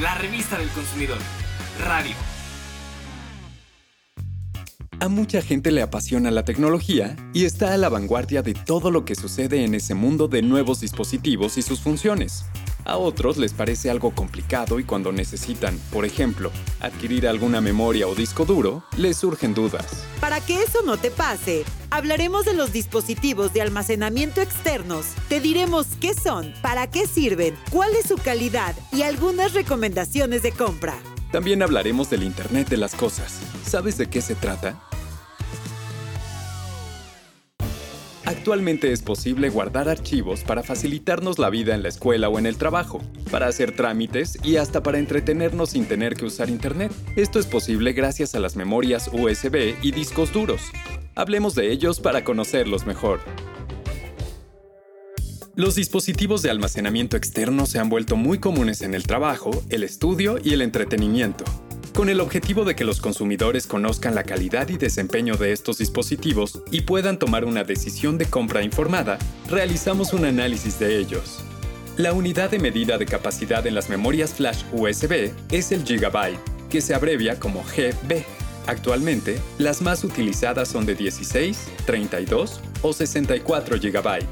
la revista del consumidor. Radio. A mucha gente le apasiona la tecnología y está a la vanguardia de todo lo que sucede en ese mundo de nuevos dispositivos y sus funciones. A otros les parece algo complicado y cuando necesitan, por ejemplo, adquirir alguna memoria o disco duro, les surgen dudas. Para que eso no te pase, hablaremos de los dispositivos de almacenamiento externos. Te diremos qué son, para qué sirven, cuál es su calidad y algunas recomendaciones de compra. También hablaremos del Internet de las Cosas. ¿Sabes de qué se trata? Actualmente es posible guardar archivos para facilitarnos la vida en la escuela o en el trabajo, para hacer trámites y hasta para entretenernos sin tener que usar Internet. Esto es posible gracias a las memorias USB y discos duros. Hablemos de ellos para conocerlos mejor. Los dispositivos de almacenamiento externo se han vuelto muy comunes en el trabajo, el estudio y el entretenimiento. Con el objetivo de que los consumidores conozcan la calidad y desempeño de estos dispositivos y puedan tomar una decisión de compra informada, realizamos un análisis de ellos. La unidad de medida de capacidad en las memorias flash USB es el gigabyte, que se abrevia como GB. Actualmente, las más utilizadas son de 16, 32 o 64 GB.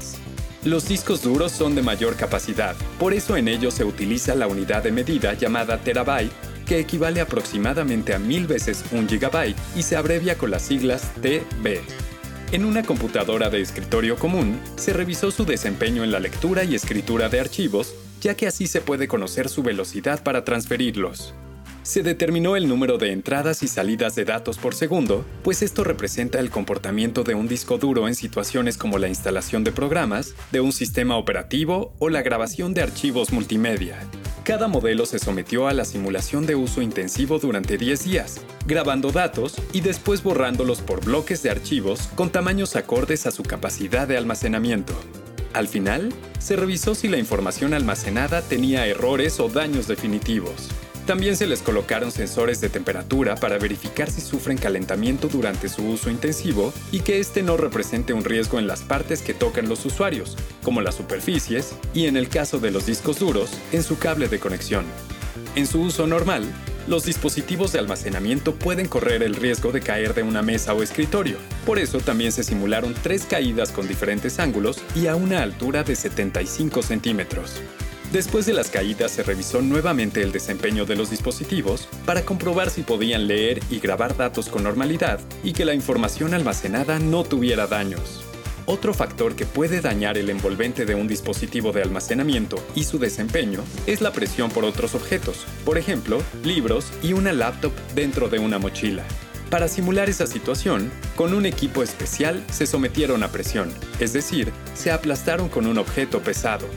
Los discos duros son de mayor capacidad, por eso en ellos se utiliza la unidad de medida llamada terabyte que equivale aproximadamente a mil veces un gigabyte y se abrevia con las siglas TB. En una computadora de escritorio común, se revisó su desempeño en la lectura y escritura de archivos, ya que así se puede conocer su velocidad para transferirlos. Se determinó el número de entradas y salidas de datos por segundo, pues esto representa el comportamiento de un disco duro en situaciones como la instalación de programas, de un sistema operativo o la grabación de archivos multimedia. Cada modelo se sometió a la simulación de uso intensivo durante 10 días, grabando datos y después borrándolos por bloques de archivos con tamaños acordes a su capacidad de almacenamiento. Al final, se revisó si la información almacenada tenía errores o daños definitivos. También se les colocaron sensores de temperatura para verificar si sufren calentamiento durante su uso intensivo y que este no represente un riesgo en las partes que tocan los usuarios, como las superficies y en el caso de los discos duros, en su cable de conexión. En su uso normal, los dispositivos de almacenamiento pueden correr el riesgo de caer de una mesa o escritorio. Por eso también se simularon tres caídas con diferentes ángulos y a una altura de 75 centímetros. Después de las caídas se revisó nuevamente el desempeño de los dispositivos para comprobar si podían leer y grabar datos con normalidad y que la información almacenada no tuviera daños. Otro factor que puede dañar el envolvente de un dispositivo de almacenamiento y su desempeño es la presión por otros objetos, por ejemplo, libros y una laptop dentro de una mochila. Para simular esa situación, con un equipo especial se sometieron a presión, es decir, se aplastaron con un objeto pesado,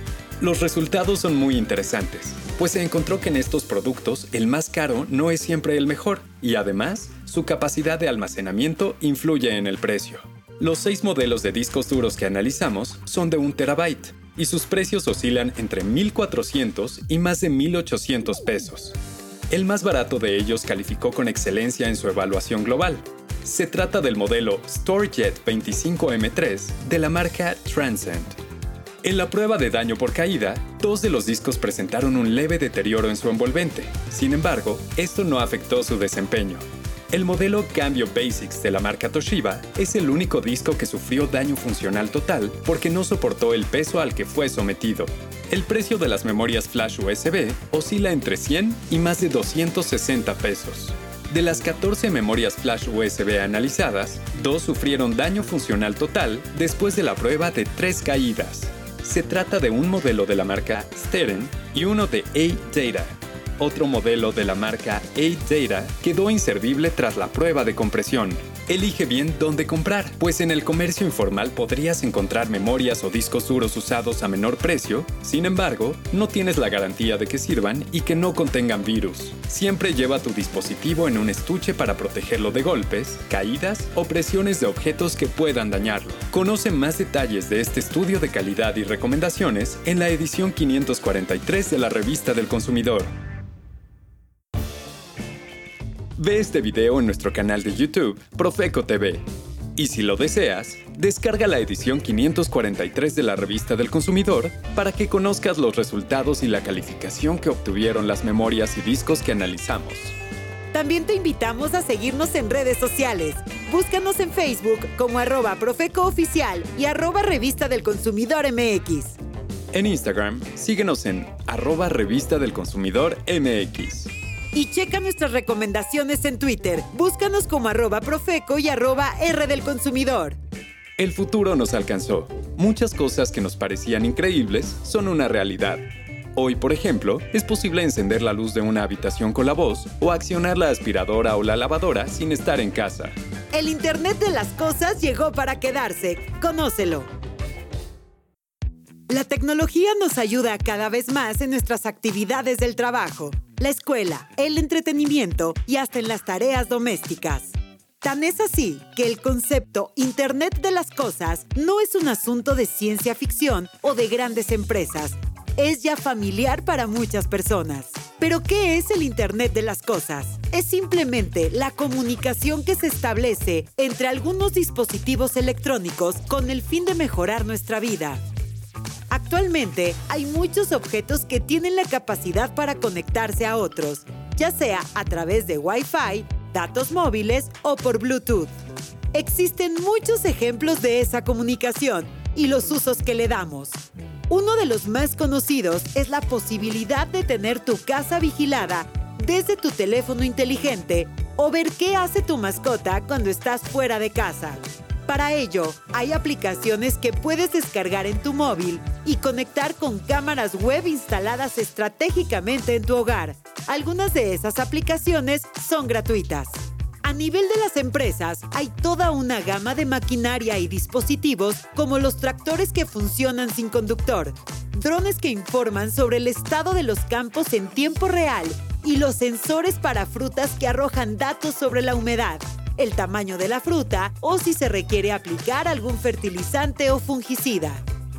los resultados son muy interesantes, pues se encontró que en estos productos el más caro no es siempre el mejor y además su capacidad de almacenamiento influye en el precio. Los seis modelos de discos duros que analizamos son de un terabyte y sus precios oscilan entre 1.400 y más de 1.800 pesos. El más barato de ellos calificó con excelencia en su evaluación global. Se trata del modelo StoreJet 25M3 de la marca Transcend en la prueba de daño por caída, dos de los discos presentaron un leve deterioro en su envolvente. Sin embargo, esto no afectó su desempeño. El modelo Cambio Basics de la marca Toshiba es el único disco que sufrió daño funcional total porque no soportó el peso al que fue sometido. El precio de las memorias flash USB oscila entre 100 y más de 260 pesos. De las 14 memorias flash USB analizadas, dos sufrieron daño funcional total después de la prueba de tres caídas. Se trata de un modelo de la marca Steren y uno de A-Data. Otro modelo de la marca A-Data quedó inservible tras la prueba de compresión. Elige bien dónde comprar, pues en el comercio informal podrías encontrar memorias o discos duros usados a menor precio, sin embargo, no tienes la garantía de que sirvan y que no contengan virus. Siempre lleva tu dispositivo en un estuche para protegerlo de golpes, caídas o presiones de objetos que puedan dañarlo. Conoce más detalles de este estudio de calidad y recomendaciones en la edición 543 de la revista del consumidor. Ve este video en nuestro canal de YouTube, Profeco TV. Y si lo deseas, descarga la edición 543 de la revista del consumidor para que conozcas los resultados y la calificación que obtuvieron las memorias y discos que analizamos. También te invitamos a seguirnos en redes sociales. Búscanos en Facebook como arroba profecooficial y arroba revista del consumidor MX. En Instagram, síguenos en arroba revista del consumidor MX. Y checa nuestras recomendaciones en Twitter. Búscanos como arroba profeco y arroba R del consumidor. El futuro nos alcanzó. Muchas cosas que nos parecían increíbles son una realidad. Hoy, por ejemplo, es posible encender la luz de una habitación con la voz o accionar la aspiradora o la lavadora sin estar en casa. El Internet de las Cosas llegó para quedarse. Conócelo. La tecnología nos ayuda cada vez más en nuestras actividades del trabajo, la escuela, el entretenimiento y hasta en las tareas domésticas. Tan es así que el concepto Internet de las Cosas no es un asunto de ciencia ficción o de grandes empresas, es ya familiar para muchas personas. Pero ¿qué es el Internet de las Cosas? Es simplemente la comunicación que se establece entre algunos dispositivos electrónicos con el fin de mejorar nuestra vida. Actualmente hay muchos objetos que tienen la capacidad para conectarse a otros, ya sea a través de Wi-Fi, datos móviles o por Bluetooth. Existen muchos ejemplos de esa comunicación y los usos que le damos. Uno de los más conocidos es la posibilidad de tener tu casa vigilada desde tu teléfono inteligente o ver qué hace tu mascota cuando estás fuera de casa. Para ello, hay aplicaciones que puedes descargar en tu móvil y conectar con cámaras web instaladas estratégicamente en tu hogar. Algunas de esas aplicaciones son gratuitas. A nivel de las empresas, hay toda una gama de maquinaria y dispositivos como los tractores que funcionan sin conductor, drones que informan sobre el estado de los campos en tiempo real y los sensores para frutas que arrojan datos sobre la humedad, el tamaño de la fruta o si se requiere aplicar algún fertilizante o fungicida.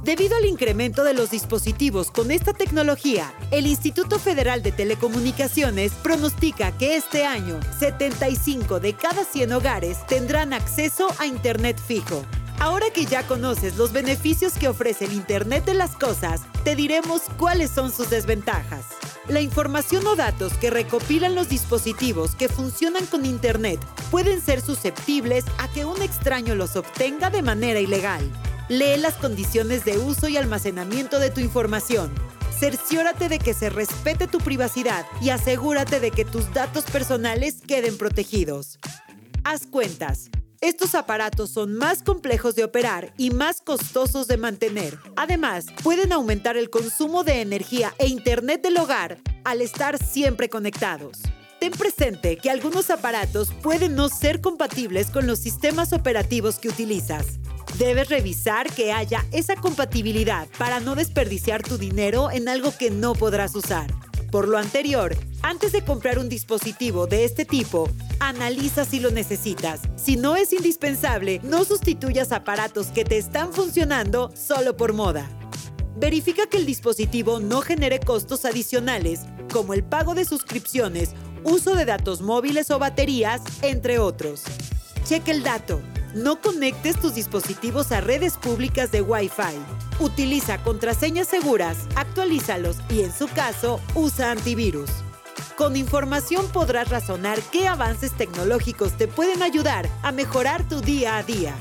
Debido al incremento de los dispositivos con esta tecnología, el Instituto Federal de Telecomunicaciones pronostica que este año 75 de cada 100 hogares tendrán acceso a Internet fijo. Ahora que ya conoces los beneficios que ofrece el Internet de las Cosas, te diremos cuáles son sus desventajas. La información o datos que recopilan los dispositivos que funcionan con Internet pueden ser susceptibles a que un extraño los obtenga de manera ilegal. Lee las condiciones de uso y almacenamiento de tu información. Cerciórate de que se respete tu privacidad y asegúrate de que tus datos personales queden protegidos. Haz cuentas. Estos aparatos son más complejos de operar y más costosos de mantener. Además, pueden aumentar el consumo de energía e internet del hogar al estar siempre conectados. Ten presente que algunos aparatos pueden no ser compatibles con los sistemas operativos que utilizas. Debes revisar que haya esa compatibilidad para no desperdiciar tu dinero en algo que no podrás usar. Por lo anterior, antes de comprar un dispositivo de este tipo, analiza si lo necesitas. Si no es indispensable, no sustituyas aparatos que te están funcionando solo por moda. Verifica que el dispositivo no genere costos adicionales, como el pago de suscripciones, uso de datos móviles o baterías, entre otros. Cheque el dato. No conectes tus dispositivos a redes públicas de Wi-Fi. Utiliza contraseñas seguras, actualízalos y en su caso, usa antivirus. Con información podrás razonar qué avances tecnológicos te pueden ayudar a mejorar tu día a día.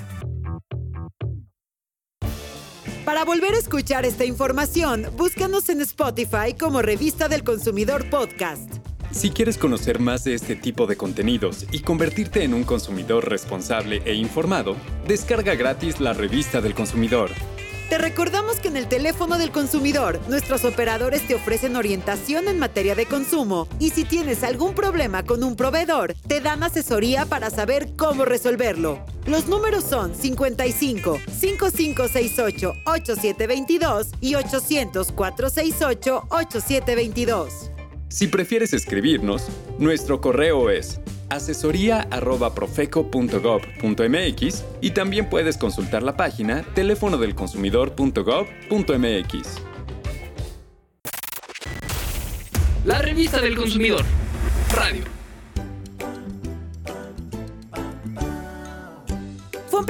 Para volver a escuchar esta información, búscanos en Spotify como Revista del Consumidor Podcast. Si quieres conocer más de este tipo de contenidos y convertirte en un consumidor responsable e informado, descarga gratis la revista del consumidor. Te recordamos que en el teléfono del consumidor, nuestros operadores te ofrecen orientación en materia de consumo y si tienes algún problema con un proveedor, te dan asesoría para saber cómo resolverlo. Los números son 55 5568 8722 y 800 468 8722. Si prefieres escribirnos, nuestro correo es asesoría@profeco.gov.mx y también puedes consultar la página teléfono del consumidor.gov.mx. La revista del consumidor. Radio.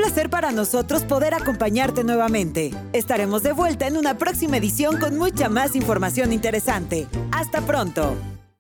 placer para nosotros poder acompañarte nuevamente. Estaremos de vuelta en una próxima edición con mucha más información interesante. Hasta pronto.